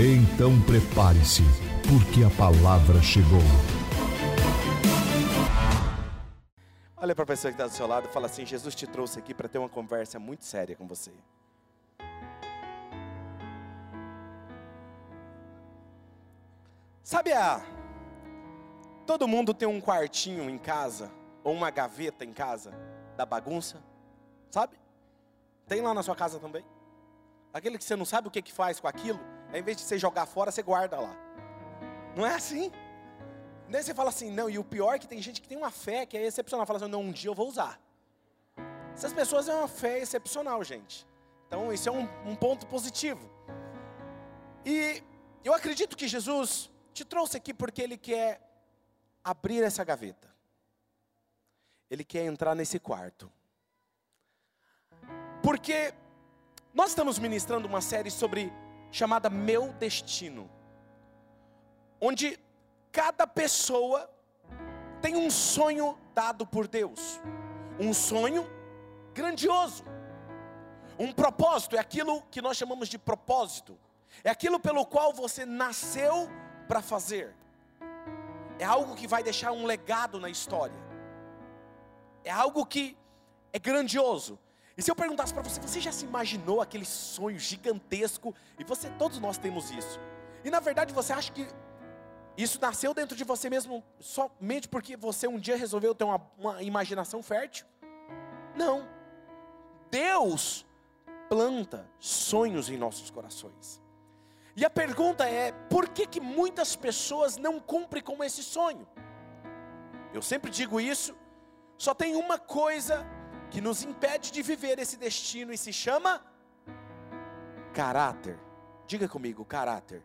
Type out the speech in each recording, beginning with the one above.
Então prepare-se, porque a palavra chegou. Olha para a pessoa que está do seu lado e fala assim: Jesus te trouxe aqui para ter uma conversa muito séria com você. Sabe a. Todo mundo tem um quartinho em casa, ou uma gaveta em casa, da bagunça, sabe? Tem lá na sua casa também? Aquele que você não sabe o que, que faz com aquilo, ao invés de você jogar fora, você guarda lá. Não é assim? Daí você fala assim, não, e o pior é que tem gente que tem uma fé que é excepcional. Fala assim, não, um dia eu vou usar. Essas pessoas têm uma fé excepcional, gente. Então, isso é um, um ponto positivo. E eu acredito que Jesus te trouxe aqui porque Ele quer abrir essa gaveta. Ele quer entrar nesse quarto. Porque nós estamos ministrando uma série sobre chamada Meu Destino, onde cada pessoa tem um sonho dado por Deus, um sonho grandioso, um propósito, é aquilo que nós chamamos de propósito, é aquilo pelo qual você nasceu para fazer, é algo que vai deixar um legado na história, é algo que é grandioso, e se eu perguntasse para você, você já se imaginou aquele sonho gigantesco? E você, todos nós temos isso. E na verdade você acha que isso nasceu dentro de você mesmo somente porque você um dia resolveu ter uma, uma imaginação fértil? Não. Deus planta sonhos em nossos corações. E a pergunta é: por que, que muitas pessoas não cumprem com esse sonho? Eu sempre digo isso, só tem uma coisa que nos impede de viver esse destino e se chama caráter. Diga comigo, caráter.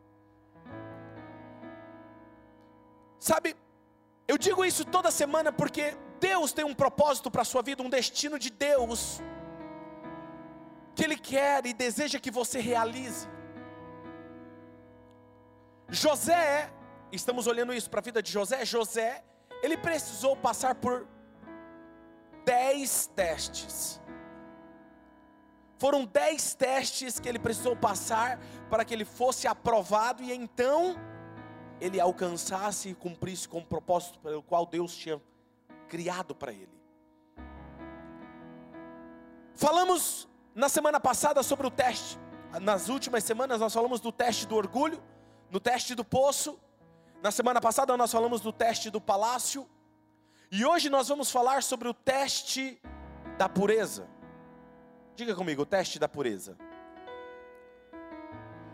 Sabe, eu digo isso toda semana porque Deus tem um propósito para a sua vida, um destino de Deus, que Ele quer e deseja que você realize. José, estamos olhando isso para a vida de José, José, ele precisou passar por dez testes. Foram dez testes que ele precisou passar para que ele fosse aprovado e então ele alcançasse e cumprisse com o propósito pelo qual Deus tinha criado para ele. Falamos na semana passada sobre o teste. Nas últimas semanas nós falamos do teste do orgulho, no teste do poço. Na semana passada nós falamos do teste do palácio. E hoje nós vamos falar sobre o teste da pureza. Diga comigo, o teste da pureza.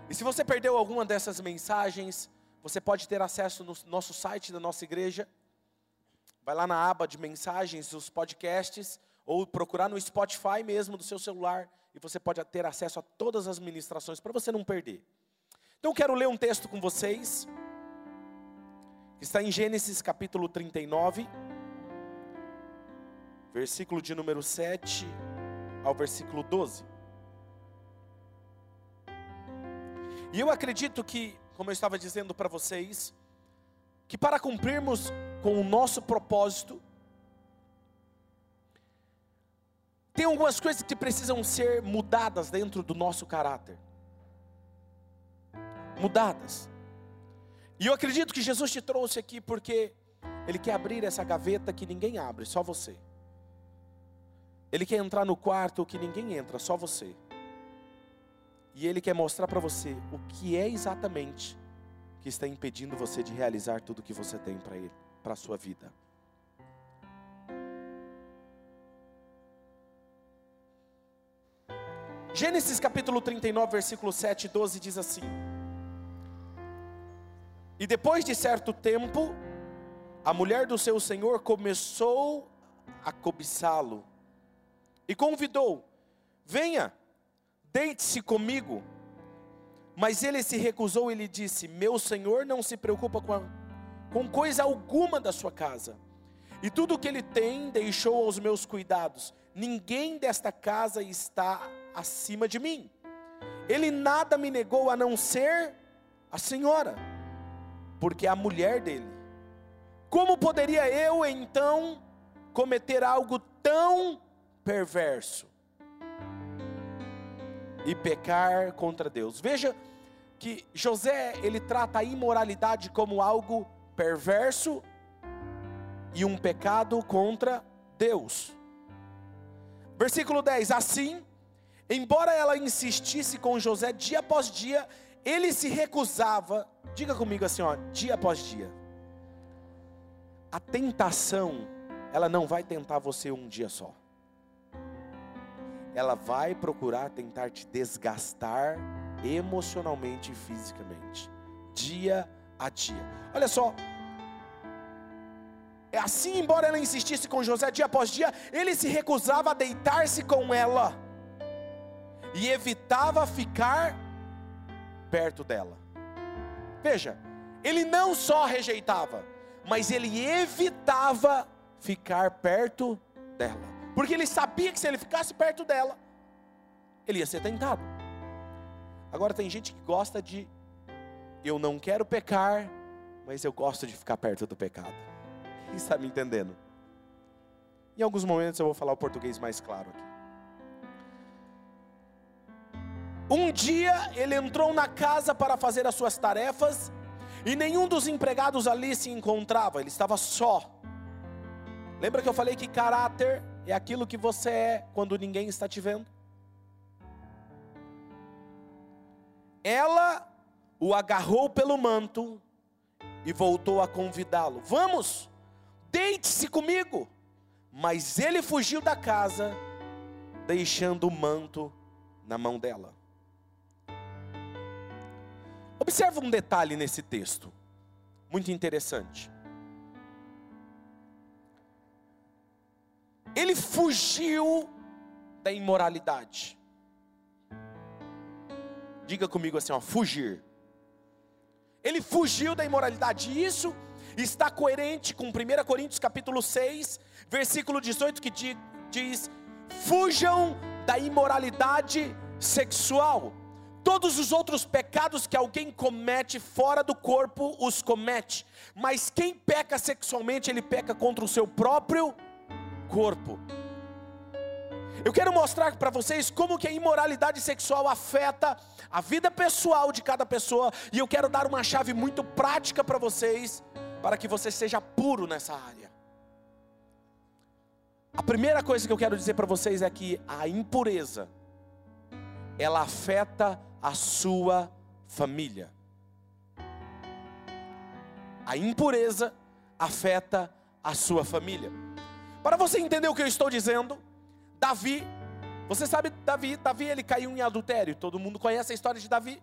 E se você perdeu alguma dessas mensagens, você pode ter acesso no nosso site da nossa igreja. Vai lá na aba de mensagens, os podcasts, ou procurar no Spotify mesmo do seu celular, e você pode ter acesso a todas as ministrações para você não perder. Então quero ler um texto com vocês, que está em Gênesis capítulo 39 versículo de número 7 ao versículo 12. E eu acredito que, como eu estava dizendo para vocês, que para cumprirmos com o nosso propósito, tem algumas coisas que precisam ser mudadas dentro do nosso caráter. Mudadas. E eu acredito que Jesus te trouxe aqui porque Ele quer abrir essa gaveta que ninguém abre, só você. Ele quer entrar no quarto que ninguém entra, só você. E ele quer mostrar para você o que é exatamente que está impedindo você de realizar tudo que você tem para ele, para a sua vida. Gênesis capítulo 39, versículo 7 e 12 diz assim: E depois de certo tempo, a mulher do seu senhor começou a cobiçá-lo e convidou: Venha, deite-se comigo. Mas ele se recusou e lhe disse: Meu senhor não se preocupa com, a, com coisa alguma da sua casa, e tudo o que ele tem deixou aos meus cuidados. Ninguém desta casa está acima de mim. Ele nada me negou a não ser a senhora, porque é a mulher dele. Como poderia eu então cometer algo tão perverso e pecar contra Deus? Veja que José, ele trata a imoralidade como algo perverso e um pecado contra Deus. Versículo 10: Assim, embora ela insistisse com José dia após dia, ele se recusava, diga comigo assim, ó, dia após dia. A tentação, ela não vai tentar você um dia só. Ela vai procurar tentar te desgastar emocionalmente e fisicamente, dia a dia. Olha só, é assim, embora ela insistisse com José dia após dia, ele se recusava a deitar-se com ela e evitava ficar perto dela. Veja, ele não só rejeitava, mas ele evitava ficar perto dela, porque ele sabia que se ele ficasse perto dela, ele ia ser tentado. Agora tem gente que gosta de eu não quero pecar, mas eu gosto de ficar perto do pecado. Quem está me entendendo? Em alguns momentos eu vou falar o português mais claro aqui. Um dia ele entrou na casa para fazer as suas tarefas e nenhum dos empregados ali se encontrava, ele estava só. Lembra que eu falei que caráter é aquilo que você é quando ninguém está te vendo? Ela o agarrou pelo manto e voltou a convidá-lo: Vamos, deite-se comigo. Mas ele fugiu da casa, deixando o manto na mão dela. Observa um detalhe nesse texto, muito interessante. Ele fugiu da imoralidade. Diga comigo assim, ó, fugir. Ele fugiu da imoralidade. E isso está coerente com 1 Coríntios capítulo 6, versículo 18 que diz: "Fujam da imoralidade sexual. Todos os outros pecados que alguém comete fora do corpo os comete, mas quem peca sexualmente, ele peca contra o seu próprio corpo." Eu quero mostrar para vocês como que a imoralidade sexual afeta a vida pessoal de cada pessoa, e eu quero dar uma chave muito prática para vocês, para que você seja puro nessa área. A primeira coisa que eu quero dizer para vocês é que a impureza ela afeta a sua família. A impureza afeta a sua família. Para você entender o que eu estou dizendo, Davi, você sabe Davi, Davi ele caiu em adultério. Todo mundo conhece a história de Davi.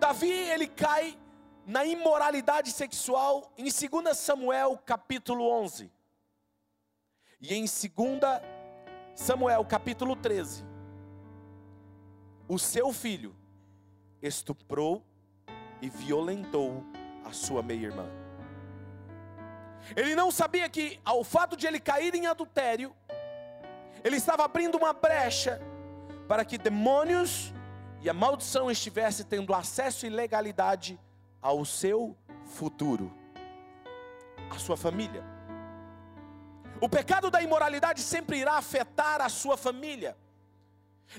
Davi ele cai na imoralidade sexual em 2 Samuel capítulo 11. E em 2 Samuel capítulo 13, o seu filho estuprou e violentou a sua meia-irmã. Ele não sabia que, ao fato de ele cair em adultério, ele estava abrindo uma brecha para que demônios e a maldição estivesse tendo acesso e legalidade ao seu futuro, à sua família. O pecado da imoralidade sempre irá afetar a sua família.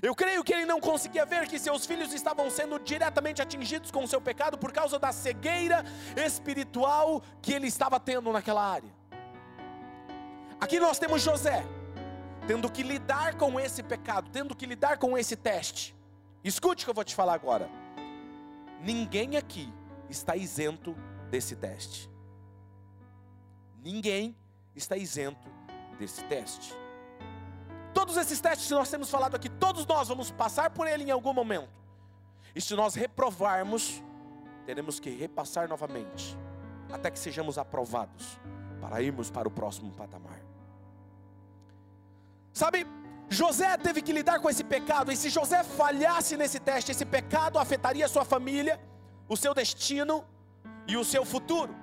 Eu creio que ele não conseguia ver que seus filhos estavam sendo diretamente atingidos com o seu pecado por causa da cegueira espiritual que ele estava tendo naquela área. Aqui nós temos José, tendo que lidar com esse pecado, tendo que lidar com esse teste. Escute o que eu vou te falar agora. Ninguém aqui está isento desse teste. Ninguém está isento desse teste. Todos esses testes que nós temos falado aqui, todos nós vamos passar por ele em algum momento. E se nós reprovarmos, teremos que repassar novamente, até que sejamos aprovados, para irmos para o próximo patamar. Sabe, José teve que lidar com esse pecado, e se José falhasse nesse teste, esse pecado afetaria a sua família, o seu destino e o seu futuro.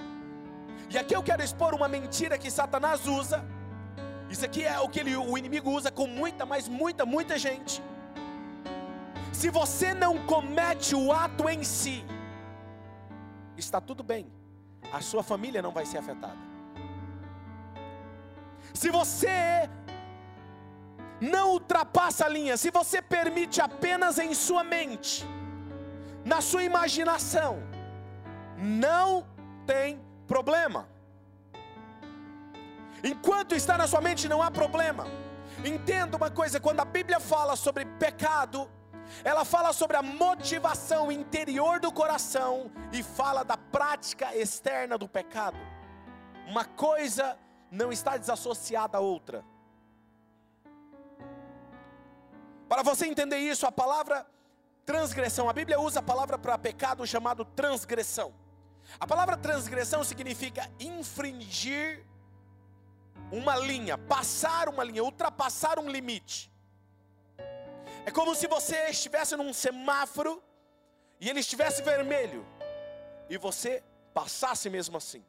E aqui eu quero expor uma mentira que Satanás usa. Isso aqui é o que ele, o inimigo usa com muita, mas muita, muita gente. Se você não comete o ato em si, está tudo bem, a sua família não vai ser afetada. Se você não ultrapassa a linha, se você permite apenas em sua mente, na sua imaginação, não tem problema. Enquanto está na sua mente, não há problema. Entenda uma coisa: quando a Bíblia fala sobre pecado, ela fala sobre a motivação interior do coração e fala da prática externa do pecado. Uma coisa não está desassociada à outra. Para você entender isso, a palavra transgressão, a Bíblia usa a palavra para pecado chamado transgressão. A palavra transgressão significa infringir uma linha, passar uma linha, ultrapassar um limite. É como se você estivesse num semáforo e ele estivesse vermelho e você passasse mesmo assim.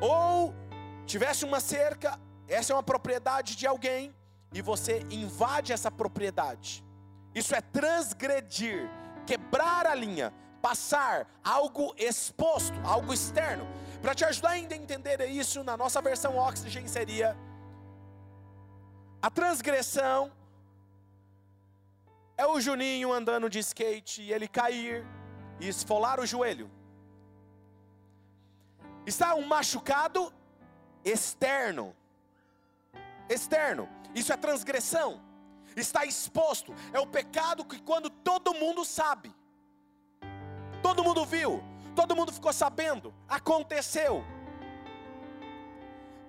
Ou tivesse uma cerca, essa é uma propriedade de alguém e você invade essa propriedade. Isso é transgredir, quebrar a linha, passar algo exposto, algo externo. Para te ajudar a entender isso, na nossa versão Oxygen seria a transgressão é o Juninho andando de skate e ele cair e esfolar o joelho. Está um machucado externo. Externo. Isso é transgressão. Está exposto. É o pecado que quando todo mundo sabe. Todo mundo viu, todo mundo ficou sabendo, aconteceu.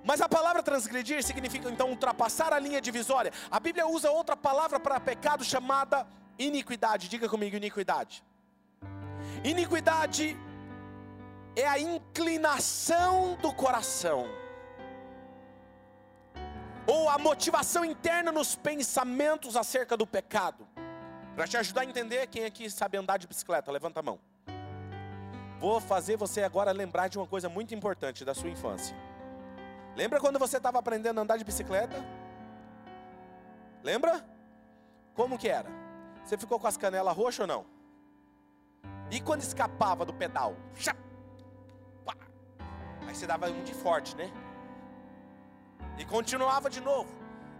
Mas a palavra transgredir significa então ultrapassar a linha divisória. A Bíblia usa outra palavra para pecado chamada iniquidade. Diga comigo, iniquidade. Iniquidade é a inclinação do coração, ou a motivação interna nos pensamentos acerca do pecado. Para te ajudar a entender, quem aqui sabe andar de bicicleta? Levanta a mão. Vou fazer você agora lembrar de uma coisa muito importante da sua infância. Lembra quando você estava aprendendo a andar de bicicleta? Lembra? Como que era? Você ficou com as canelas roxas ou não? E quando escapava do pedal? Aí você dava um de forte, né? E continuava de novo.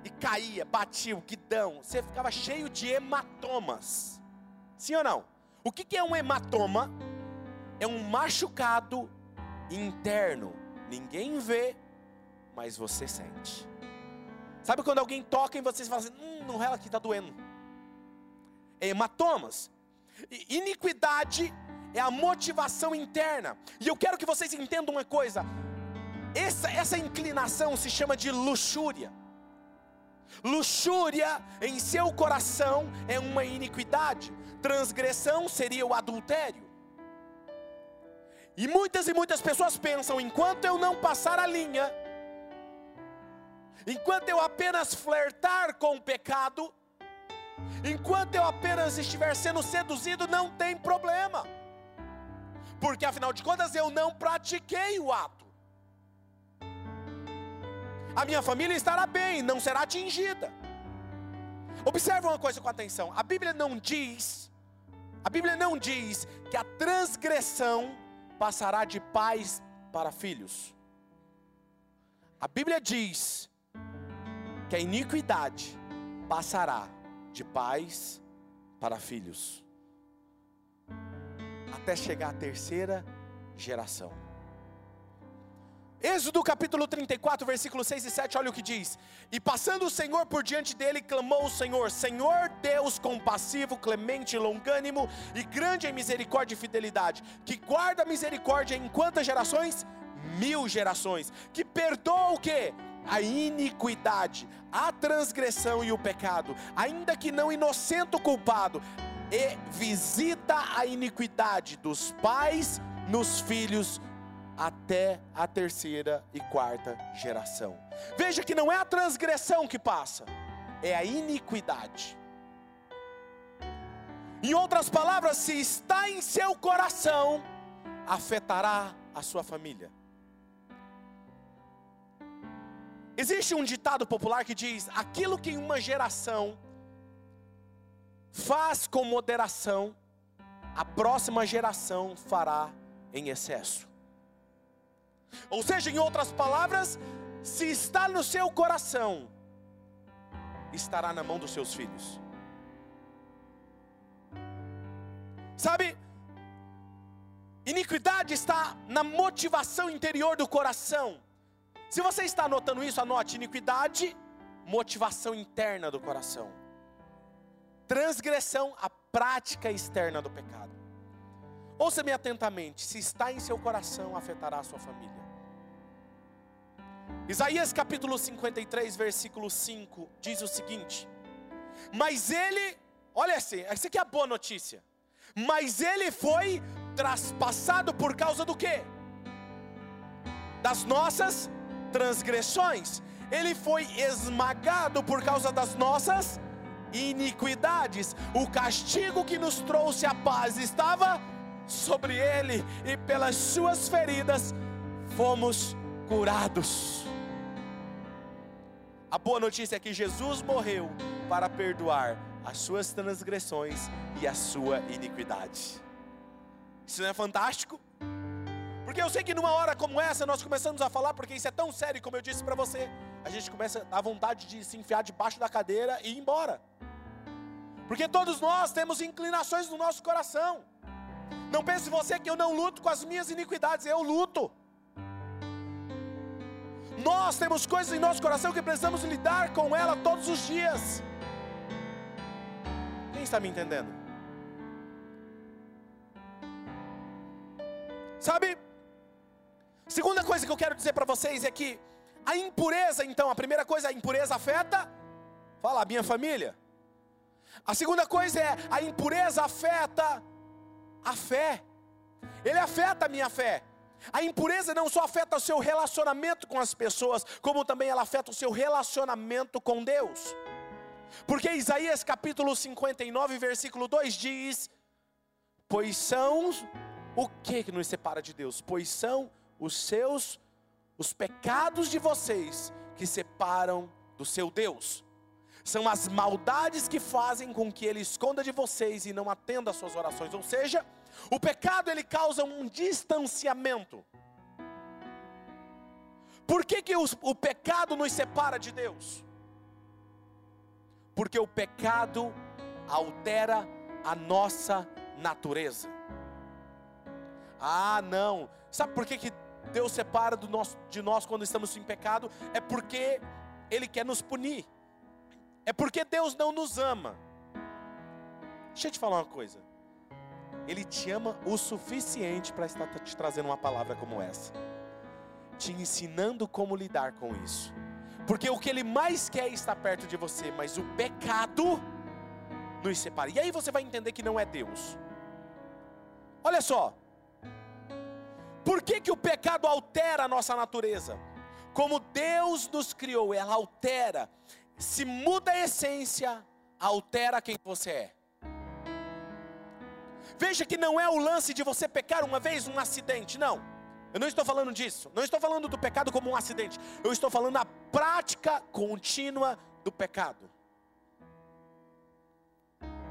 E caía, batia o guidão. Você ficava cheio de hematomas. Sim ou não? O que, que é um hematoma? É um machucado interno. Ninguém vê, mas você sente. Sabe quando alguém toca em você e fala assim: hum, não rela aqui, está doendo. É hematomas. Iniquidade é a motivação interna. E eu quero que vocês entendam uma coisa: essa, essa inclinação se chama de luxúria. Luxúria em seu coração é uma iniquidade, transgressão seria o adultério. E muitas e muitas pessoas pensam: enquanto eu não passar a linha, enquanto eu apenas flertar com o pecado, enquanto eu apenas estiver sendo seduzido, não tem problema, porque afinal de contas eu não pratiquei o ato. A minha família estará bem, não será atingida. Observe uma coisa com atenção: a Bíblia não diz, a Bíblia não diz que a transgressão passará de pais para filhos. A Bíblia diz que a iniquidade passará de pais para filhos, até chegar à terceira geração. Êxodo capítulo 34, versículo 6 e 7, olha o que diz: E passando o Senhor por diante dele, clamou o Senhor: Senhor Deus compassivo, clemente, longânimo e grande em misericórdia e fidelidade, que guarda a misericórdia em quantas gerações? Mil gerações, que perdoa o que? a iniquidade, a transgressão e o pecado, ainda que não inocente o culpado, e visita a iniquidade dos pais nos filhos até a terceira e quarta geração. Veja que não é a transgressão que passa, é a iniquidade. Em outras palavras, se está em seu coração, afetará a sua família. Existe um ditado popular que diz: aquilo que uma geração faz com moderação, a próxima geração fará em excesso. Ou seja, em outras palavras, se está no seu coração, estará na mão dos seus filhos. Sabe, iniquidade está na motivação interior do coração. Se você está anotando isso, anote: iniquidade, motivação interna do coração, transgressão, a prática externa do pecado. Ouça-me atentamente: se está em seu coração, afetará a sua família. Isaías capítulo 53, versículo 5 diz o seguinte: Mas ele, olha assim, essa aqui é a boa notícia. Mas ele foi traspassado por causa do quê? Das nossas transgressões. Ele foi esmagado por causa das nossas iniquidades. O castigo que nos trouxe a paz estava sobre ele, e pelas suas feridas fomos curados. A boa notícia é que Jesus morreu para perdoar as suas transgressões e a sua iniquidade. Isso não é fantástico? Porque eu sei que numa hora como essa nós começamos a falar, porque isso é tão sério, como eu disse para você, a gente começa a vontade de se enfiar debaixo da cadeira e ir embora. Porque todos nós temos inclinações no nosso coração. Não pense você que eu não luto com as minhas iniquidades, eu luto. Nós temos coisas em nosso coração que precisamos lidar com ela todos os dias. Quem está me entendendo? Sabe? Segunda coisa que eu quero dizer para vocês é que a impureza, então, a primeira coisa, a impureza afeta, fala, a minha família. A segunda coisa é, a impureza afeta a fé. Ele afeta a minha fé. A impureza não só afeta o seu relacionamento com as pessoas, como também ela afeta o seu relacionamento com Deus. Porque Isaías capítulo 59, versículo 2 diz: Pois são o que que nos separa de Deus? Pois são os seus os pecados de vocês que separam do seu Deus. São as maldades que fazem com que ele esconda de vocês e não atenda às suas orações. Ou seja, o pecado ele causa um distanciamento. Por que, que os, o pecado nos separa de Deus? Porque o pecado altera a nossa natureza. Ah, não. Sabe por que, que Deus separa nosso, de nós quando estamos em pecado? É porque Ele quer nos punir. É porque Deus não nos ama. Deixa eu te falar uma coisa. Ele te ama o suficiente para estar te trazendo uma palavra como essa, te ensinando como lidar com isso. Porque o que ele mais quer é estar perto de você, mas o pecado nos separa. E aí você vai entender que não é Deus. Olha só. Por que, que o pecado altera a nossa natureza? Como Deus nos criou, ela altera. Se muda a essência, altera quem você é. Veja que não é o lance de você pecar uma vez um acidente, não. Eu não estou falando disso. Não estou falando do pecado como um acidente. Eu estou falando da prática contínua do pecado.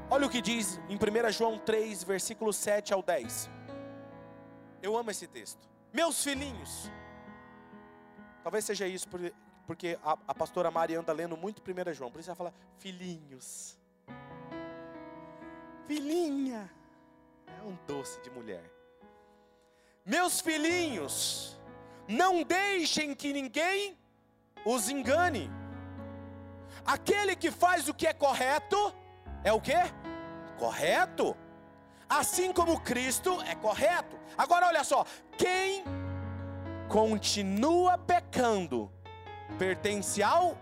Olha o que diz em 1 João 3, versículo 7 ao 10. Eu amo esse texto. Meus filhinhos. Talvez seja isso, porque a, a pastora Mari anda lendo muito 1 João. Por isso ela fala, filhinhos. Filhinha. É um doce de mulher. Meus filhinhos, não deixem que ninguém os engane. Aquele que faz o que é correto, é o que? Correto. Assim como Cristo é correto. Agora olha só, quem continua pecando pertence ao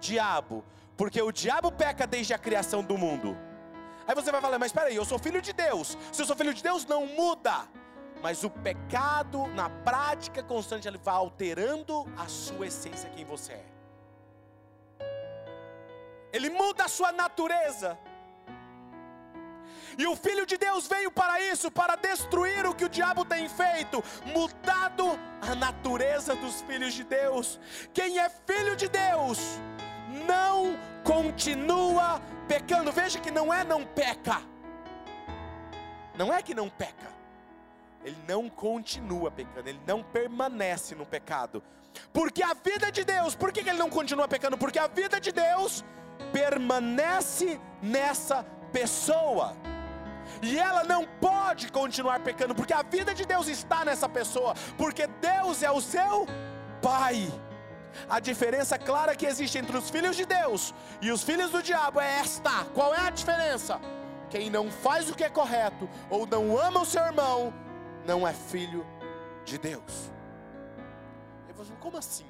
diabo, porque o diabo peca desde a criação do mundo. Aí você vai falar, mas espera aí, eu sou filho de Deus. Se eu sou filho de Deus, não muda. Mas o pecado, na prática constante, ele vai alterando a sua essência, quem você é. ele muda a sua natureza. E o Filho de Deus veio para isso, para destruir o que o diabo tem feito, mudado a natureza dos filhos de Deus. Quem é filho de Deus não continua pecando. Veja que não é não peca. Não é que não peca. Ele não continua pecando, ele não permanece no pecado. Porque a vida de Deus, por que ele não continua pecando? Porque a vida de Deus permanece nessa pessoa. E ela não pode continuar pecando, porque a vida de Deus está nessa pessoa, porque Deus é o seu Pai. A diferença clara que existe entre os filhos de Deus e os filhos do diabo é esta: qual é a diferença? Quem não faz o que é correto ou não ama o seu irmão, não é filho de Deus. Como assim?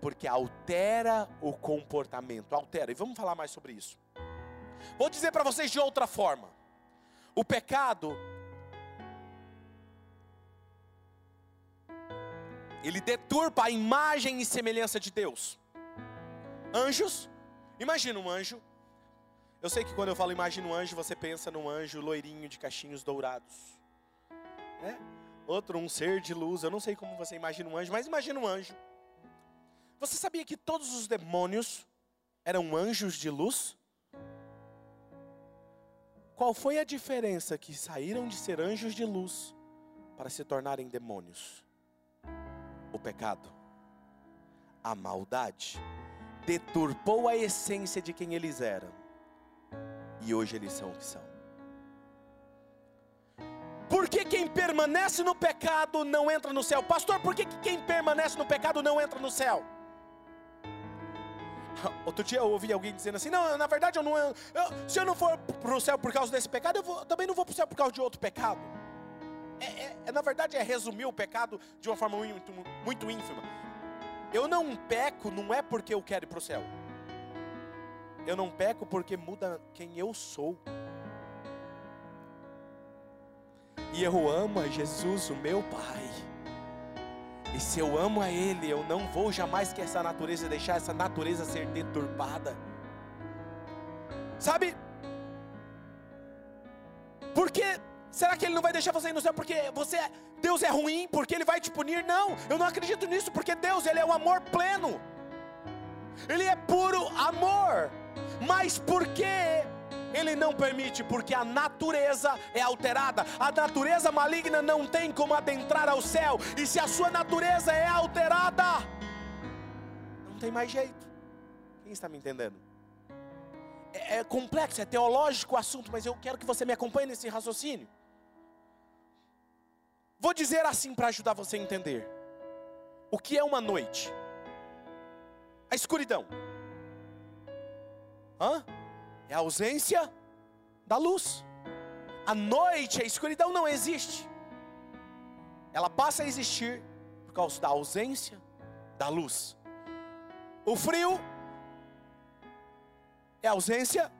Porque altera o comportamento, altera. E vamos falar mais sobre isso. Vou dizer para vocês de outra forma. O pecado ele deturpa a imagem e semelhança de Deus. Anjos, imagina um anjo. Eu sei que quando eu falo imagina um anjo, você pensa num anjo loirinho de cachinhos dourados. Né? Outro, um ser de luz. Eu não sei como você imagina um anjo, mas imagina um anjo. Você sabia que todos os demônios eram anjos de luz? Qual foi a diferença que saíram de ser anjos de luz para se tornarem demônios? O pecado, a maldade, deturpou a essência de quem eles eram, e hoje eles são o que são. Por que quem permanece no pecado não entra no céu? Pastor, por que quem permanece no pecado não entra no céu? Outro dia eu ouvi alguém dizendo assim: Não, na verdade eu não. Eu, se eu não for para o céu por causa desse pecado, eu vou, também não vou para o céu por causa de outro pecado. É, é, é, na verdade, é resumir o pecado de uma forma muito, muito ínfima. Eu não peco, não é porque eu quero ir para o céu. Eu não peco porque muda quem eu sou. E eu amo a Jesus, o meu Pai. E se eu amo a Ele, eu não vou jamais que essa natureza deixar essa natureza ser deturpada. Sabe? Porque será que Ele não vai deixar você ir no céu porque você é, Deus é ruim, porque Ele vai te punir? Não, eu não acredito nisso, porque Deus Ele é o amor pleno. Ele é puro amor. Mas por que ele não permite, porque a natureza é alterada. A natureza maligna não tem como adentrar ao céu. E se a sua natureza é alterada, não tem mais jeito. Quem está me entendendo? É, é complexo, é teológico o assunto, mas eu quero que você me acompanhe nesse raciocínio. Vou dizer assim para ajudar você a entender. O que é uma noite? A escuridão. Hã? É a ausência da luz. A noite, a escuridão não existe. Ela passa a existir por causa da ausência da luz. O frio é a ausência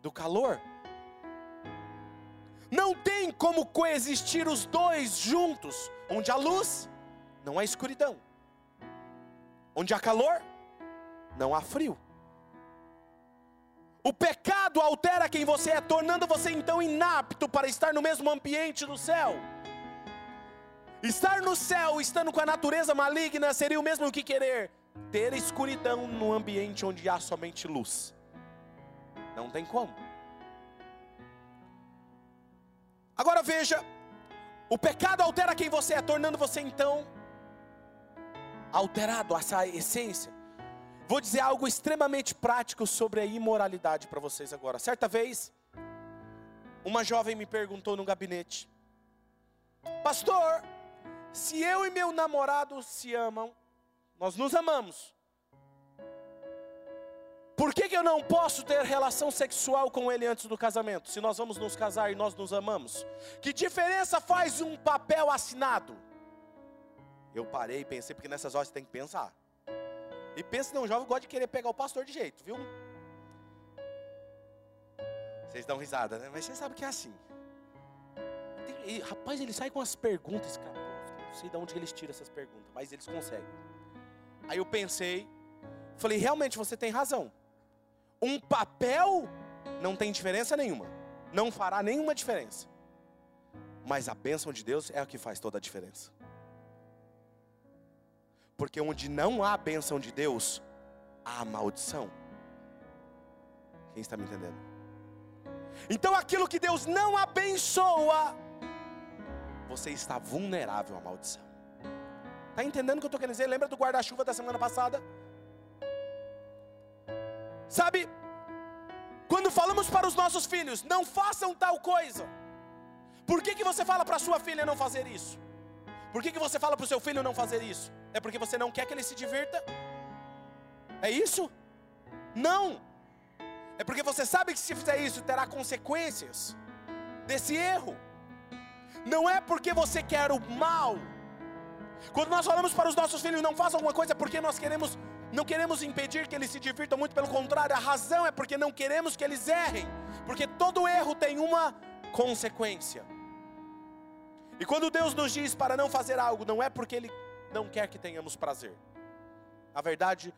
do calor. Não tem como coexistir os dois juntos, onde há luz, não há escuridão. Onde há calor, não há frio. O pecado altera quem você é, tornando você então inapto para estar no mesmo ambiente do céu. Estar no céu, estando com a natureza maligna, seria o mesmo que querer ter escuridão no ambiente onde há somente luz. Não tem como. Agora veja, o pecado altera quem você é, tornando você então alterado, essa essência. Vou dizer algo extremamente prático sobre a imoralidade para vocês agora. Certa vez, uma jovem me perguntou no gabinete: Pastor, se eu e meu namorado se amam, nós nos amamos. Por que, que eu não posso ter relação sexual com ele antes do casamento? Se nós vamos nos casar e nós nos amamos, que diferença faz um papel assinado? Eu parei e pensei, porque nessas horas você tem que pensar. E pensa um jovem gosta de querer pegar o pastor de jeito, viu? Vocês dão risada, né? Mas você sabe que é assim. E, rapaz, ele sai com as perguntas, cara. Não sei de onde eles tiram essas perguntas, mas eles conseguem. Aí eu pensei, falei, realmente você tem razão. um papel não tem diferença nenhuma, não fará nenhuma diferença. Mas a bênção de Deus é a que faz toda a diferença. Porque onde não há a bênção de Deus, há maldição. Quem está me entendendo? Então aquilo que Deus não abençoa, você está vulnerável à maldição. Está entendendo o que eu estou querendo dizer? Lembra do guarda-chuva da semana passada? Sabe, quando falamos para os nossos filhos, não façam tal coisa. Por que, que você fala para sua filha não fazer isso? Por que, que você fala para o seu filho não fazer isso? É porque você não quer que ele se divirta? É isso? Não. É porque você sabe que se fizer isso terá consequências desse erro. Não é porque você quer o mal. Quando nós falamos para os nossos filhos não façam alguma coisa é porque nós queremos não queremos impedir que eles se divirtam, muito pelo contrário, a razão é porque não queremos que eles errem, porque todo erro tem uma consequência. E quando Deus nos diz para não fazer algo, não é porque Ele não quer que tenhamos prazer. Na verdade,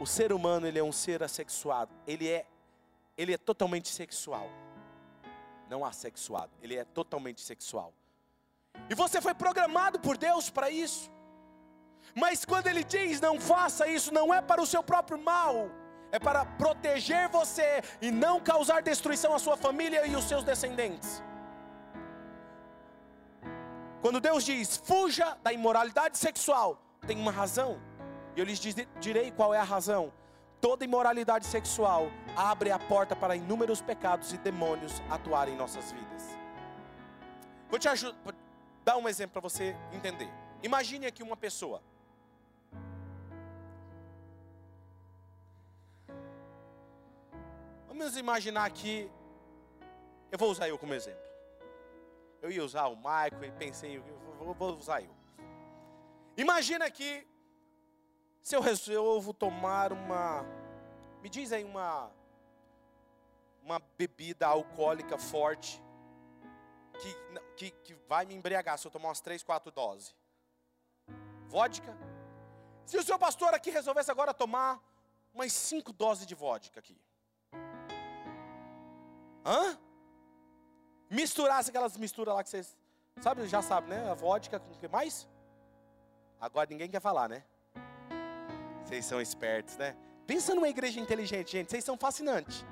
o ser humano ele é um ser assexuado. Ele é, ele é totalmente sexual. Não assexuado. Ele é totalmente sexual. E você foi programado por Deus para isso. Mas quando ele diz não faça isso, não é para o seu próprio mal, é para proteger você e não causar destruição à sua família e os seus descendentes. Quando Deus diz fuja da imoralidade sexual, tem uma razão, e eu lhes direi qual é a razão. Toda imoralidade sexual abre a porta para inúmeros pecados e demônios atuarem em nossas vidas. Vou te ajudar, dar um exemplo para você entender. Imagine aqui uma pessoa Vamos imaginar aqui, eu vou usar eu como exemplo. Eu ia usar o Michael e pensei, vou, usar eu. Imagina que se eu resolvo tomar uma, me diz aí uma, uma bebida alcoólica forte, que, que, que vai me embriagar se eu tomar umas 3, 4 doses. Vodka. Se o seu pastor aqui resolvesse agora tomar umas 5 doses de vodka aqui. Hã? Misturasse aquelas misturas lá que vocês. Sabe, já sabe, né? A vodka com o que mais? Agora ninguém quer falar, né? Vocês são espertos, né? Pensa numa igreja inteligente, gente. Vocês são fascinantes.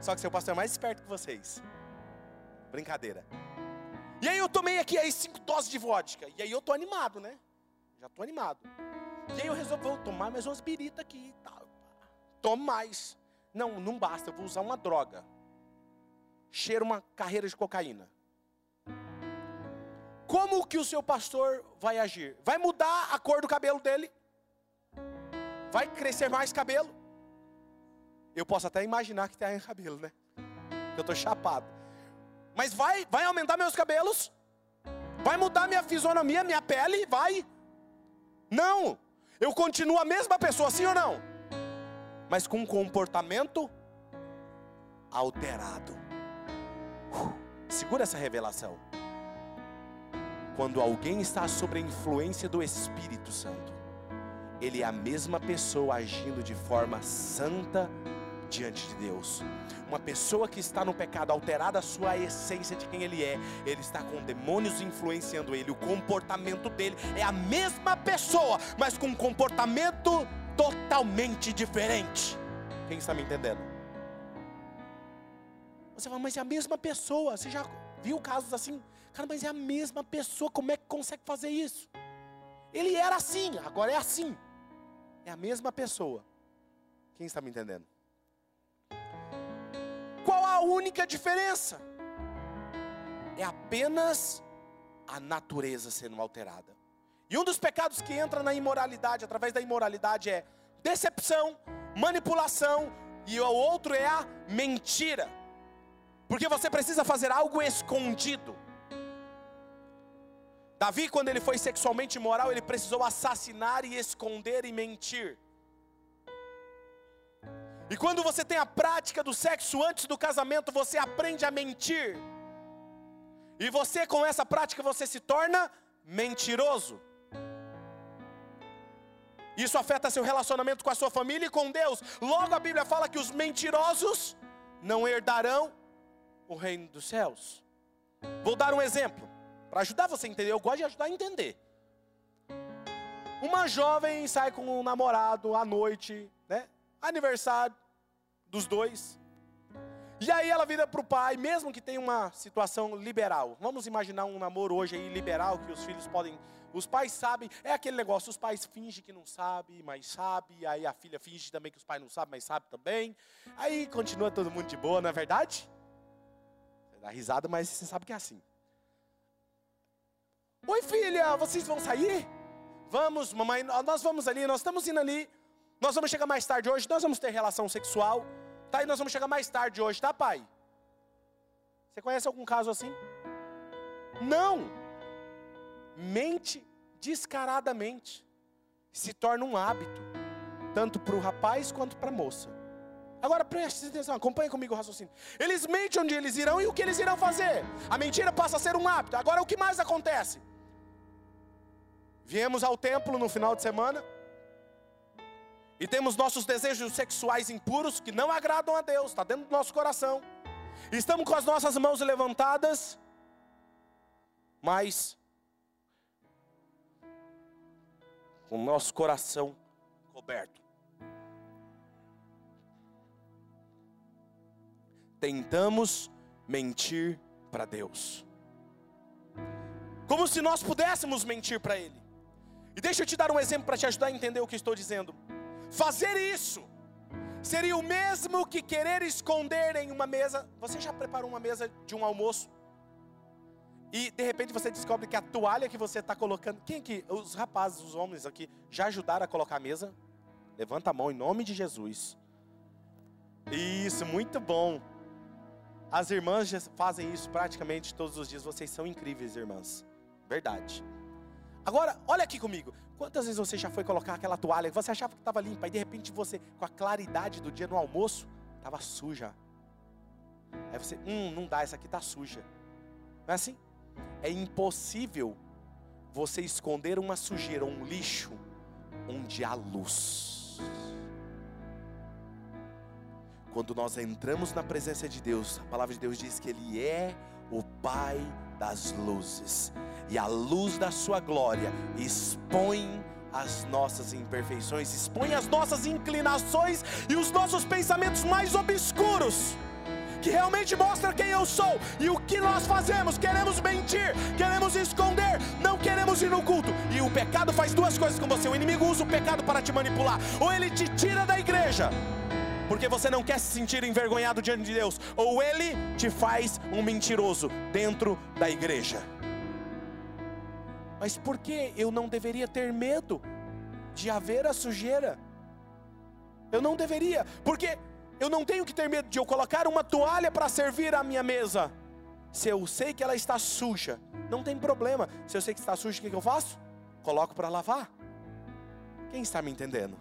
Só que seu pastor é mais esperto que vocês. Brincadeira. E aí eu tomei aqui aí cinco doses de vodka. E aí eu tô animado, né? Já tô animado. E aí eu resolvi, vou tomar mais umas biritas aqui e. Tomo mais. Não, não basta, eu vou usar uma droga cheira uma carreira de cocaína. Como que o seu pastor vai agir? Vai mudar a cor do cabelo dele? Vai crescer mais cabelo? Eu posso até imaginar que tem cabelo, né? Eu estou chapado. Mas vai, vai aumentar meus cabelos? Vai mudar minha fisionomia, minha pele? Vai? Não. Eu continuo a mesma pessoa, sim ou não? Mas com um comportamento alterado. Segura essa revelação. Quando alguém está sob a influência do Espírito Santo, ele é a mesma pessoa agindo de forma santa diante de Deus. Uma pessoa que está no pecado, alterada a sua essência de quem ele é, ele está com demônios influenciando ele. O comportamento dele é a mesma pessoa, mas com um comportamento totalmente diferente. Quem está me entendendo? Você fala, mas é a mesma pessoa. Você já viu casos assim? Cara, mas é a mesma pessoa. Como é que consegue fazer isso? Ele era assim, agora é assim. É a mesma pessoa. Quem está me entendendo? Qual a única diferença? É apenas a natureza sendo alterada. E um dos pecados que entra na imoralidade, através da imoralidade, é decepção, manipulação, e o outro é a mentira. Porque você precisa fazer algo escondido. Davi, quando ele foi sexualmente imoral, ele precisou assassinar e esconder e mentir. E quando você tem a prática do sexo antes do casamento, você aprende a mentir. E você, com essa prática, você se torna mentiroso. Isso afeta seu relacionamento com a sua família e com Deus. Logo a Bíblia fala que os mentirosos não herdarão o reino dos céus. Vou dar um exemplo para ajudar você a entender. Eu gosto de ajudar a entender. Uma jovem sai com um namorado à noite, né? Aniversário dos dois. E aí ela vira para o pai, mesmo que tenha uma situação liberal. Vamos imaginar um namoro hoje aí liberal que os filhos podem, os pais sabem, é aquele negócio, os pais fingem que não sabem, mas sabe, aí a filha finge também que os pais não sabem, mas sabe também. Aí continua todo mundo de boa, não é verdade? Dá risada, mas você sabe que é assim. Oi filha, vocês vão sair? Vamos, mamãe, nós vamos ali, nós estamos indo ali. Nós vamos chegar mais tarde hoje, nós vamos ter relação sexual. Tá, e nós vamos chegar mais tarde hoje, tá, pai? Você conhece algum caso assim? Não. Mente descaradamente. Se torna um hábito, tanto para o rapaz quanto para a moça. Agora preste atenção, acompanhe comigo o raciocínio. Eles mentem onde eles irão e o que eles irão fazer. A mentira passa a ser um hábito. Agora o que mais acontece? Viemos ao templo no final de semana, e temos nossos desejos sexuais impuros que não agradam a Deus, está dentro do nosso coração. Estamos com as nossas mãos levantadas, mas com o nosso coração coberto. Tentamos mentir para Deus, como se nós pudéssemos mentir para Ele. E deixa eu te dar um exemplo para te ajudar a entender o que estou dizendo. Fazer isso seria o mesmo que querer esconder em uma mesa. Você já preparou uma mesa de um almoço? E de repente você descobre que a toalha que você está colocando. Quem que? Os rapazes, os homens aqui, já ajudaram a colocar a mesa? Levanta a mão em nome de Jesus. Isso, muito bom. As irmãs já fazem isso praticamente todos os dias. Vocês são incríveis, irmãs. Verdade. Agora, olha aqui comigo. Quantas vezes você já foi colocar aquela toalha que você achava que estava limpa e de repente você, com a claridade do dia no almoço, estava suja? Aí você, hum, não dá, essa aqui está suja. Não é assim? É impossível você esconder uma sujeira, um lixo, onde há luz. Quando nós entramos na presença de Deus, a palavra de Deus diz que Ele é o Pai das luzes, e a luz da Sua glória expõe as nossas imperfeições, expõe as nossas inclinações e os nossos pensamentos mais obscuros que realmente mostra quem eu sou e o que nós fazemos. Queremos mentir, queremos esconder, não queremos ir no culto. E o pecado faz duas coisas com você: o inimigo usa o pecado para te manipular, ou ele te tira da igreja porque você não quer se sentir envergonhado diante de Deus, ou ele te faz um mentiroso dentro da igreja. Mas por que eu não deveria ter medo de haver a sujeira? Eu não deveria, porque eu não tenho que ter medo de eu colocar uma toalha para servir a minha mesa. Se eu sei que ela está suja, não tem problema. Se eu sei que está suja, o que eu faço? Coloco para lavar. Quem está me entendendo?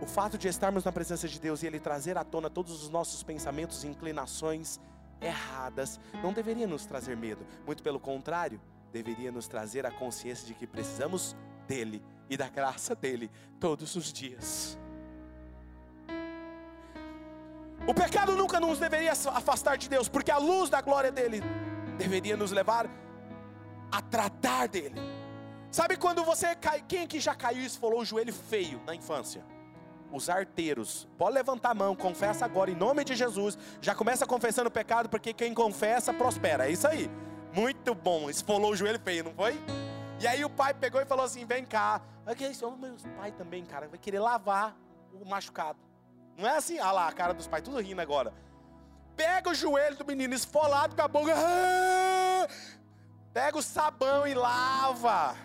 O fato de estarmos na presença de Deus e Ele trazer à tona todos os nossos pensamentos e inclinações erradas não deveria nos trazer medo. Muito pelo contrário, deveria nos trazer a consciência de que precisamos dEle e da graça dEle todos os dias. O pecado nunca nos deveria afastar de Deus, porque a luz da glória dele deveria nos levar a tratar dele. Sabe quando você cai, quem aqui já caiu e esfolou o joelho feio na infância? Os arteiros. Pode levantar a mão, confessa agora em nome de Jesus. Já começa confessando o pecado, porque quem confessa prospera. É isso aí. Muito bom. Esfolou o joelho feio, não foi? E aí o pai pegou e falou assim: vem cá. Aqui, meus pai também, cara, vai querer lavar o machucado. Não é assim, ah lá, a cara dos pais, tudo rindo agora. Pega o joelho do menino esfolado com a boca. Pega o sabão e lava.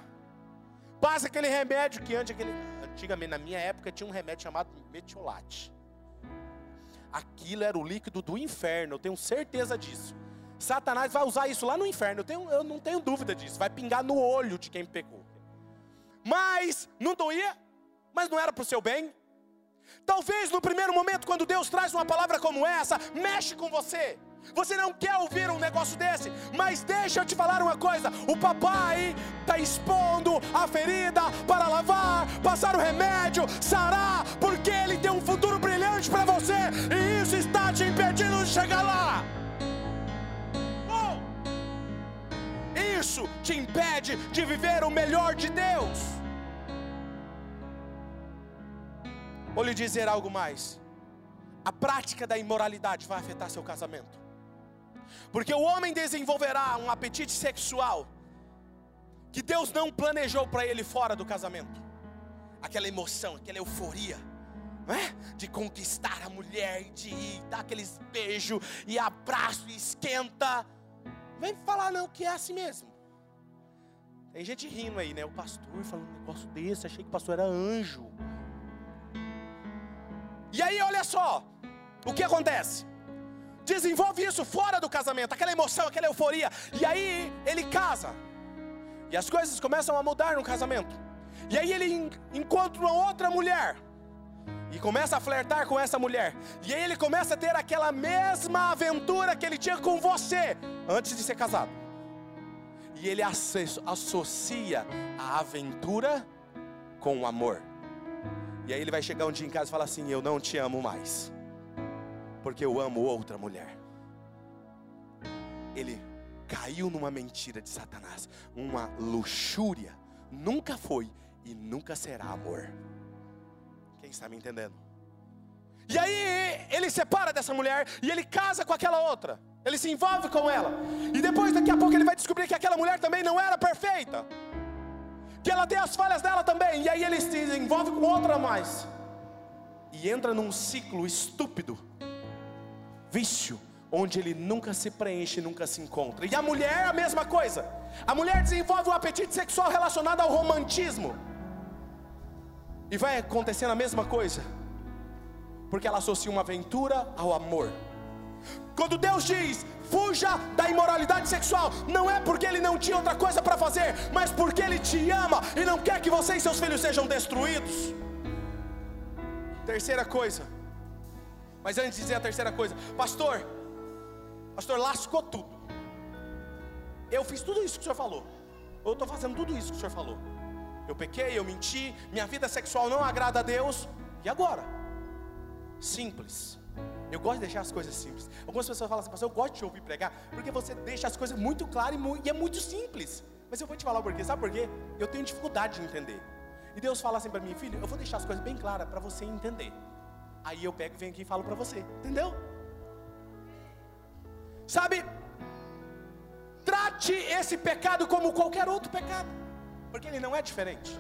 Passa aquele remédio que antes aquele Antigamente, na minha época, tinha um remédio chamado metiolate. Aquilo era o líquido do inferno, eu tenho certeza disso. Satanás vai usar isso lá no inferno, eu, tenho, eu não tenho dúvida disso. Vai pingar no olho de quem pecou. Mas não doía, mas não era para o seu bem. Talvez no primeiro momento, quando Deus traz uma palavra como essa, mexe com você. Você não quer ouvir um negócio desse, mas deixa eu te falar uma coisa: o papai está expondo a ferida para lavar, passar o remédio, sarar, porque ele tem um futuro brilhante para você, e isso está te impedindo de chegar lá. Oh! Isso te impede de viver o melhor de Deus. Vou lhe dizer algo mais. A prática da imoralidade vai afetar seu casamento. Porque o homem desenvolverá um apetite sexual que Deus não planejou para ele fora do casamento. Aquela emoção, aquela euforia, é? De conquistar a mulher e de ir, dar aqueles beijos e abraço e esquenta. Vem falar não que é assim mesmo. Tem gente rindo aí, né? O pastor falando um negócio desse, achei que o pastor era anjo. E aí, olha só, o que acontece? Desenvolve isso fora do casamento, aquela emoção, aquela euforia. E aí ele casa. E as coisas começam a mudar no casamento. E aí ele encontra uma outra mulher. E começa a flertar com essa mulher. E aí ele começa a ter aquela mesma aventura que ele tinha com você antes de ser casado. E ele associa a aventura com o amor. E aí ele vai chegar um dia em casa e falar assim: Eu não te amo mais porque eu amo outra mulher. Ele caiu numa mentira de Satanás, uma luxúria. Nunca foi e nunca será amor. Quem está me entendendo? E aí ele separa dessa mulher e ele casa com aquela outra. Ele se envolve com ela. E depois, daqui a pouco, ele vai descobrir que aquela mulher também não era perfeita. Que ela tem as falhas dela também. E aí ele se envolve com outra mais. E entra num ciclo estúpido vício, onde ele nunca se preenche, nunca se encontra. E a mulher a mesma coisa. A mulher desenvolve um apetite sexual relacionado ao romantismo. E vai acontecendo a mesma coisa. Porque ela associa uma aventura ao amor. Quando Deus diz, fuja da imoralidade sexual, não é porque Ele não tinha outra coisa para fazer, mas porque Ele te ama e não quer que você e seus filhos sejam destruídos. Terceira coisa, mas antes de dizer a terceira coisa, pastor, pastor, lascou tudo. Eu fiz tudo isso que o senhor falou. Eu estou fazendo tudo isso que o senhor falou. Eu pequei, eu menti, minha vida sexual não agrada a Deus. E agora? Simples. Eu gosto de deixar as coisas simples. Algumas pessoas falam assim, pastor, eu gosto de ouvir pregar, porque você deixa as coisas muito claras e, e é muito simples. Mas eu vou te falar por quê, sabe por quê? Eu tenho dificuldade de entender. E Deus fala assim para mim, filho, eu vou deixar as coisas bem claras para você entender. Aí eu pego e venho aqui e falo para você, entendeu? Sabe? Trate esse pecado como qualquer outro pecado, porque ele não é diferente.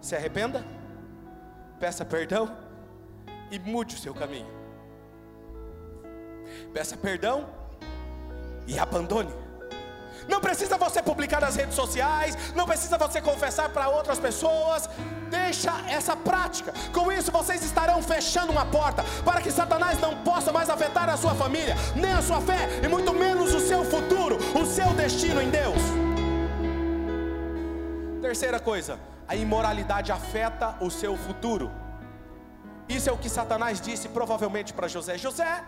Se arrependa, peça perdão e mude o seu caminho. Peça perdão e abandone. Não precisa você publicar nas redes sociais, não precisa você confessar para outras pessoas. Deixa essa prática. Com isso vocês estarão fechando uma porta para que Satanás não possa mais afetar a sua família, nem a sua fé e muito menos o seu futuro, o seu destino em Deus. Terceira coisa, a imoralidade afeta o seu futuro. Isso é o que Satanás disse provavelmente para José: José,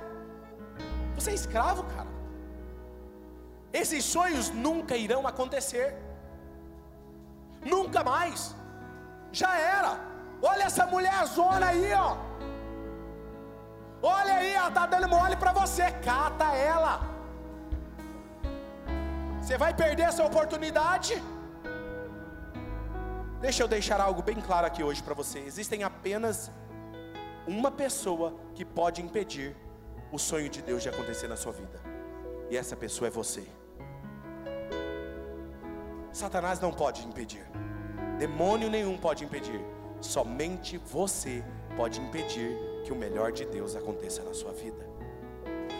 você é escravo, cara. Esses sonhos nunca irão acontecer. Nunca mais. Já era. Olha essa mulher zona aí, ó. Olha aí, ela está dando mole para você. Cata ela. Você vai perder essa oportunidade. Deixa eu deixar algo bem claro aqui hoje para você. Existem apenas uma pessoa que pode impedir o sonho de Deus de acontecer na sua vida. E essa pessoa é você. Satanás não pode impedir, demônio nenhum pode impedir, somente você pode impedir que o melhor de Deus aconteça na sua vida.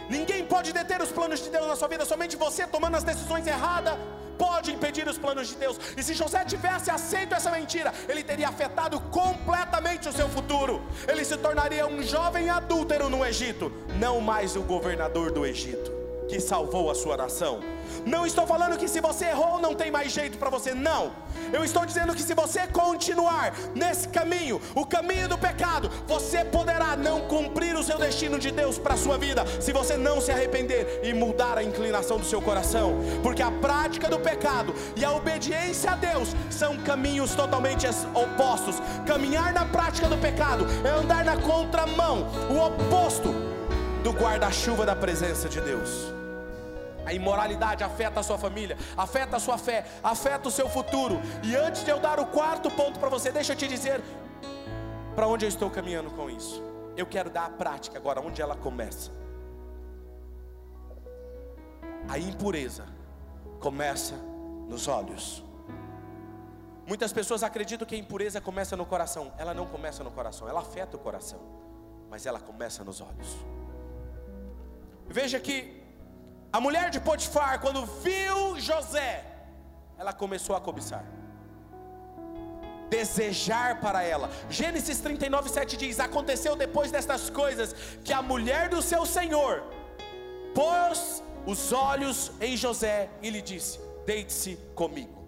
Ninguém pode deter os planos de Deus na sua vida, somente você tomando as decisões erradas pode impedir os planos de Deus. E se José tivesse aceito essa mentira, ele teria afetado completamente o seu futuro. Ele se tornaria um jovem adúltero no Egito, não mais o governador do Egito. que salvou a sua nação. Não estou falando que se você errou não tem mais jeito para você, não. Eu estou dizendo que se você continuar nesse caminho, o caminho do pecado, você poderá não cumprir o seu destino de Deus para a sua vida, se você não se arrepender e mudar a inclinação do seu coração, porque a prática do pecado e a obediência a Deus são caminhos totalmente opostos. Caminhar na prática do pecado é andar na contramão, o oposto do guarda-chuva da presença de Deus. A imoralidade afeta a sua família, afeta a sua fé, afeta o seu futuro. E antes de eu dar o quarto ponto para você, deixa eu te dizer para onde eu estou caminhando com isso. Eu quero dar a prática agora, onde ela começa. A impureza começa nos olhos. Muitas pessoas acreditam que a impureza começa no coração. Ela não começa no coração, ela afeta o coração, mas ela começa nos olhos. Veja que a mulher de Potifar, quando viu José, ela começou a cobiçar. Desejar para ela. Gênesis 39, 7 diz: Aconteceu depois destas coisas que a mulher do seu senhor pôs os olhos em José e lhe disse: Deite-se comigo.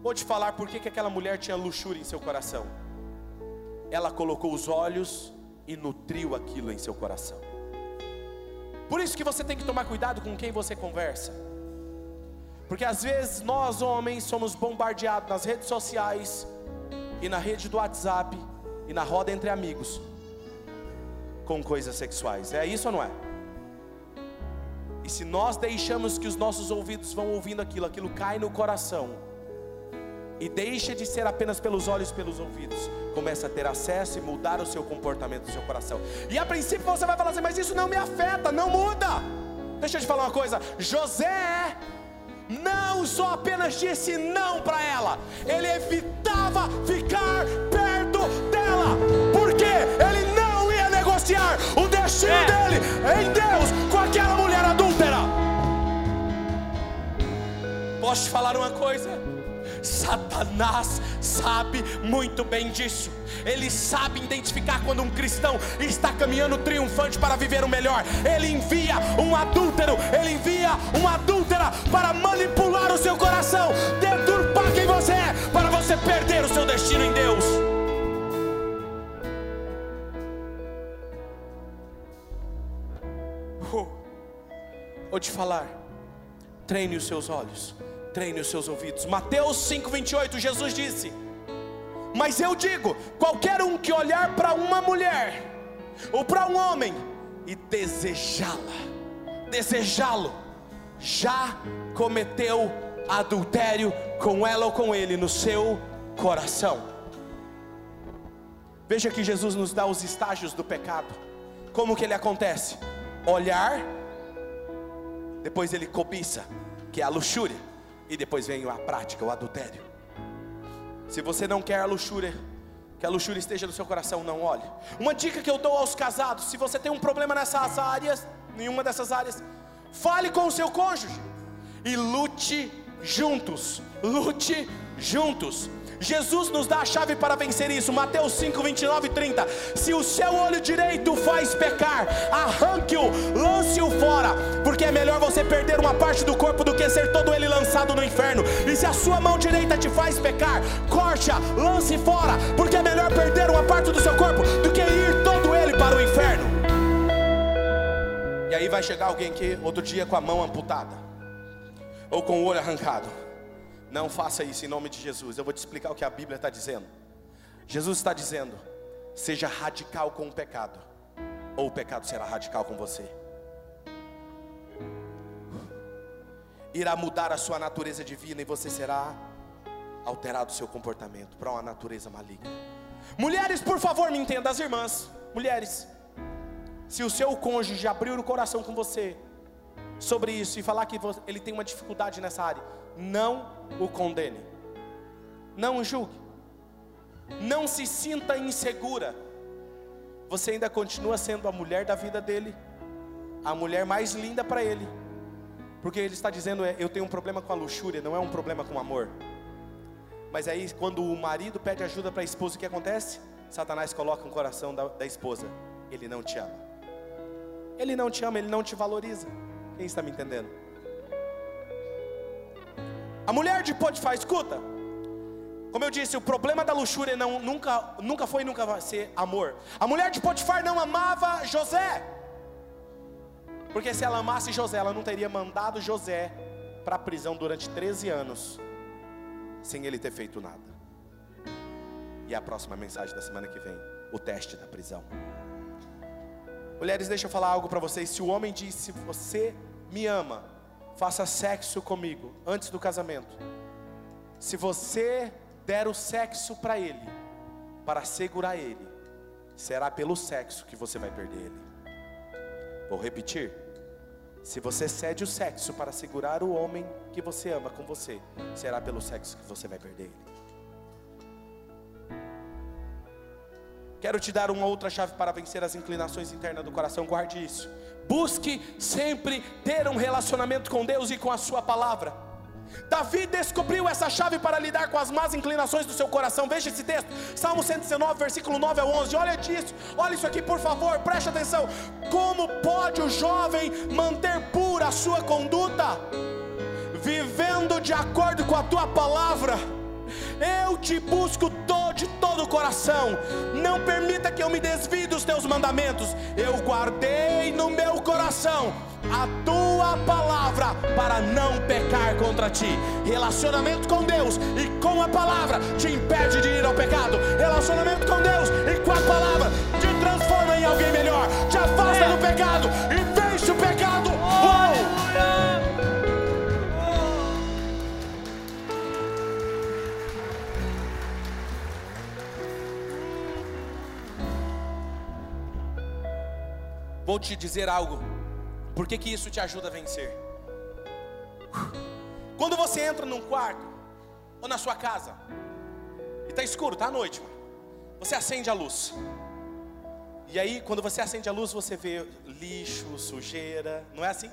Vou te falar por que aquela mulher tinha luxúria em seu coração. Ela colocou os olhos e nutriu aquilo em seu coração. Por isso que você tem que tomar cuidado com quem você conversa. Porque às vezes nós homens somos bombardeados nas redes sociais e na rede do WhatsApp e na roda entre amigos com coisas sexuais. É isso ou não é? E se nós deixamos que os nossos ouvidos vão ouvindo aquilo, aquilo cai no coração e deixa de ser apenas pelos olhos, pelos ouvidos, começa a ter acesso e mudar o seu comportamento, o seu coração. E a princípio você vai falar assim, mas isso não me afeta, não muda. Deixa eu te falar uma coisa: José não só apenas disse não para ela, ele evitava ficar perto dela, porque ele não ia negociar o destino é. dele em Deus com aquela mulher adúltera. Posso te falar uma coisa? Satanás sabe muito bem disso. Ele sabe identificar quando um cristão está caminhando triunfante para viver o melhor. Ele envia um adúltero, ele envia uma adúltera para manipular o seu coração, deturpar quem você é, para você perder o seu destino em Deus. Uh, vou te falar, treine os seus olhos treine os seus ouvidos. Mateus 5:28, Jesus disse: Mas eu digo, qualquer um que olhar para uma mulher ou para um homem e desejá-la, desejá-lo, já cometeu adultério com ela ou com ele no seu coração. Veja que Jesus nos dá os estágios do pecado. Como que ele acontece? Olhar, depois ele cobiça, que é a luxúria e depois vem a prática, o adultério. Se você não quer a luxúria, que a luxúria esteja no seu coração, não olhe. Uma dica que eu dou aos casados: se você tem um problema nessas áreas, nenhuma dessas áreas, fale com o seu cônjuge e lute juntos. Lute juntos. Jesus nos dá a chave para vencer isso. Mateus 5, 29 e 30. Se o seu olho direito faz pecar, arranque-o, lance-o fora, porque é melhor você perder uma parte do corpo do que ser todo ele lançado no inferno. E se a sua mão direita te faz pecar, corte-a, lance fora, porque é melhor perder uma parte do seu corpo do que ir todo ele para o inferno. E aí vai chegar alguém que outro dia com a mão amputada, ou com o olho arrancado. Não faça isso em nome de Jesus. Eu vou te explicar o que a Bíblia está dizendo. Jesus está dizendo: seja radical com o pecado, ou o pecado será radical com você. Irá mudar a sua natureza divina e você será alterado o seu comportamento para uma natureza maligna. Mulheres, por favor, me entenda, as irmãs, mulheres. Se o seu cônjuge abrir o coração com você sobre isso e falar que ele tem uma dificuldade nessa área, não o condene, não o julgue, não se sinta insegura. Você ainda continua sendo a mulher da vida dele, a mulher mais linda para ele, porque ele está dizendo: é, Eu tenho um problema com a luxúria, não é um problema com o amor. Mas aí, quando o marido pede ajuda para a esposa, o que acontece? Satanás coloca no coração da, da esposa: Ele não te ama, ele não te ama, ele não te valoriza. Quem está me entendendo? A mulher de Potifar, escuta. Como eu disse, o problema da luxúria não, nunca, nunca foi e nunca vai ser amor. A mulher de Potifar não amava José. Porque se ela amasse José, ela não teria mandado José para a prisão durante 13 anos, sem ele ter feito nada. E a próxima mensagem da semana que vem, o teste da prisão. Mulheres, deixa eu falar algo para vocês. Se o homem diz, se você me ama, faça sexo comigo antes do casamento. Se você der o sexo para ele, para segurar ele, será pelo sexo que você vai perder ele. Vou repetir. Se você cede o sexo para segurar o homem que você ama com você, será pelo sexo que você vai perder ele. Quero te dar uma outra chave para vencer as inclinações internas do coração, guarde isso. Busque sempre ter um relacionamento com Deus e com a Sua palavra. Davi descobriu essa chave para lidar com as más inclinações do seu coração. Veja esse texto, Salmo 119, versículo 9 ao 11. Olha disso, olha isso aqui, por favor, preste atenção. Como pode o jovem manter pura a sua conduta? Vivendo de acordo com a tua palavra. Eu te busco todo, de todo o coração. Não permita que eu me desvie dos teus mandamentos. Eu guardei no meu coração a tua palavra para não pecar contra ti. Relacionamento com Deus e com a palavra te impede de ir ao pecado. Relacionamento com Deus e com a palavra te transforma em alguém melhor, te afasta do pecado e Vou te dizer algo por que, que isso te ajuda a vencer? Quando você entra num quarto, ou na sua casa, e está escuro, está à noite, você acende a luz. E aí, quando você acende a luz, você vê lixo, sujeira, não é assim?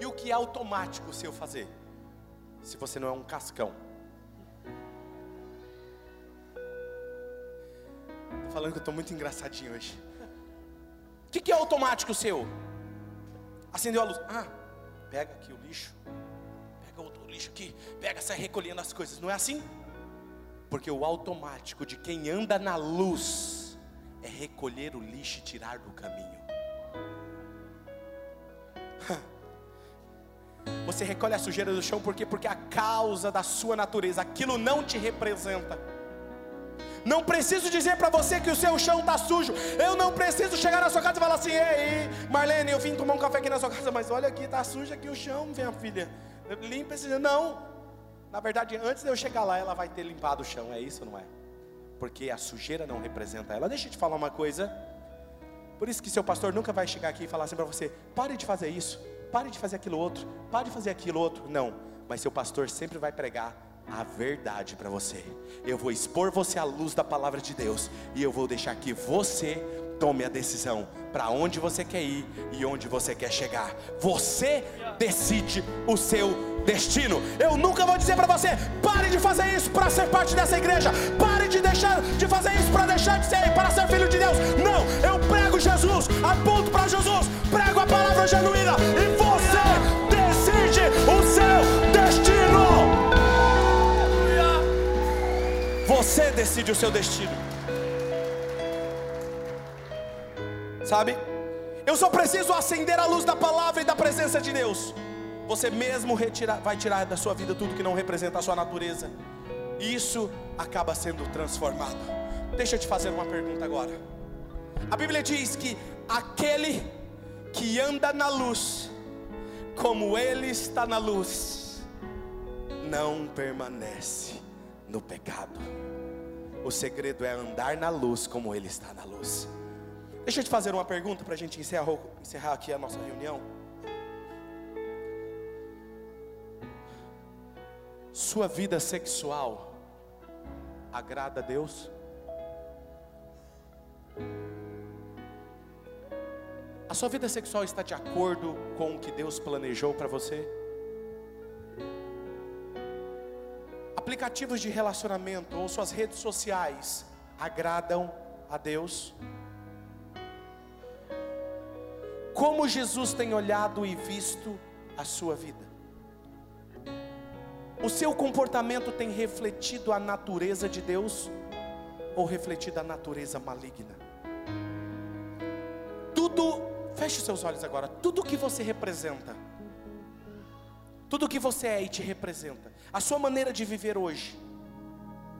E o que é automático seu fazer? Se você não é um cascão. Estou falando que eu estou muito engraçadinho hoje. O que, que é automático seu? Acendeu a luz. Ah, pega aqui o lixo. Pega outro lixo aqui. Pega, sai recolhendo as coisas. Não é assim? Porque o automático de quem anda na luz é recolher o lixo e tirar do caminho. Você recolhe a sujeira do chão porque porque a causa da sua natureza, aquilo não te representa. Não preciso dizer para você que o seu chão está sujo. Eu não preciso chegar na sua casa e falar assim: Ei, Marlene, eu vim tomar um café aqui na sua casa, mas olha aqui, está sujo aqui o chão, minha filha. Limpa esse chão. Não. Na verdade, antes de eu chegar lá, ela vai ter limpado o chão. É isso, não é? Porque a sujeira não representa ela. Deixa eu te falar uma coisa. Por isso que seu pastor nunca vai chegar aqui e falar assim para você: pare de fazer isso, pare de fazer aquilo outro, pare de fazer aquilo outro. Não. Mas seu pastor sempre vai pregar a verdade para você. Eu vou expor você à luz da palavra de Deus e eu vou deixar que você tome a decisão para onde você quer ir e onde você quer chegar. Você decide o seu destino. Eu nunca vou dizer para você: pare de fazer isso para ser parte dessa igreja. Pare de deixar de fazer isso para deixar de ser para ser filho de Deus. Não, eu prego Jesus, aponto para Jesus, prego a palavra genuína e você Você decide o seu destino. Sabe? Eu só preciso acender a luz da palavra e da presença de Deus. Você mesmo retira, vai tirar da sua vida tudo que não representa a sua natureza. E isso acaba sendo transformado. Deixa eu te fazer uma pergunta agora. A Bíblia diz que aquele que anda na luz, como ele está na luz, não permanece no pecado. O segredo é andar na luz como Ele está na luz. Deixa eu te fazer uma pergunta para a gente encerrar, encerrar aqui a nossa reunião. Sua vida sexual agrada a Deus? A sua vida sexual está de acordo com o que Deus planejou para você? Aplicativos de relacionamento ou suas redes sociais agradam a Deus? Como Jesus tem olhado e visto a sua vida? O seu comportamento tem refletido a natureza de Deus ou refletido a natureza maligna? Tudo, feche seus olhos agora, tudo que você representa, tudo que você é e te representa, a sua maneira de viver hoje,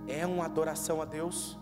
é uma adoração a Deus?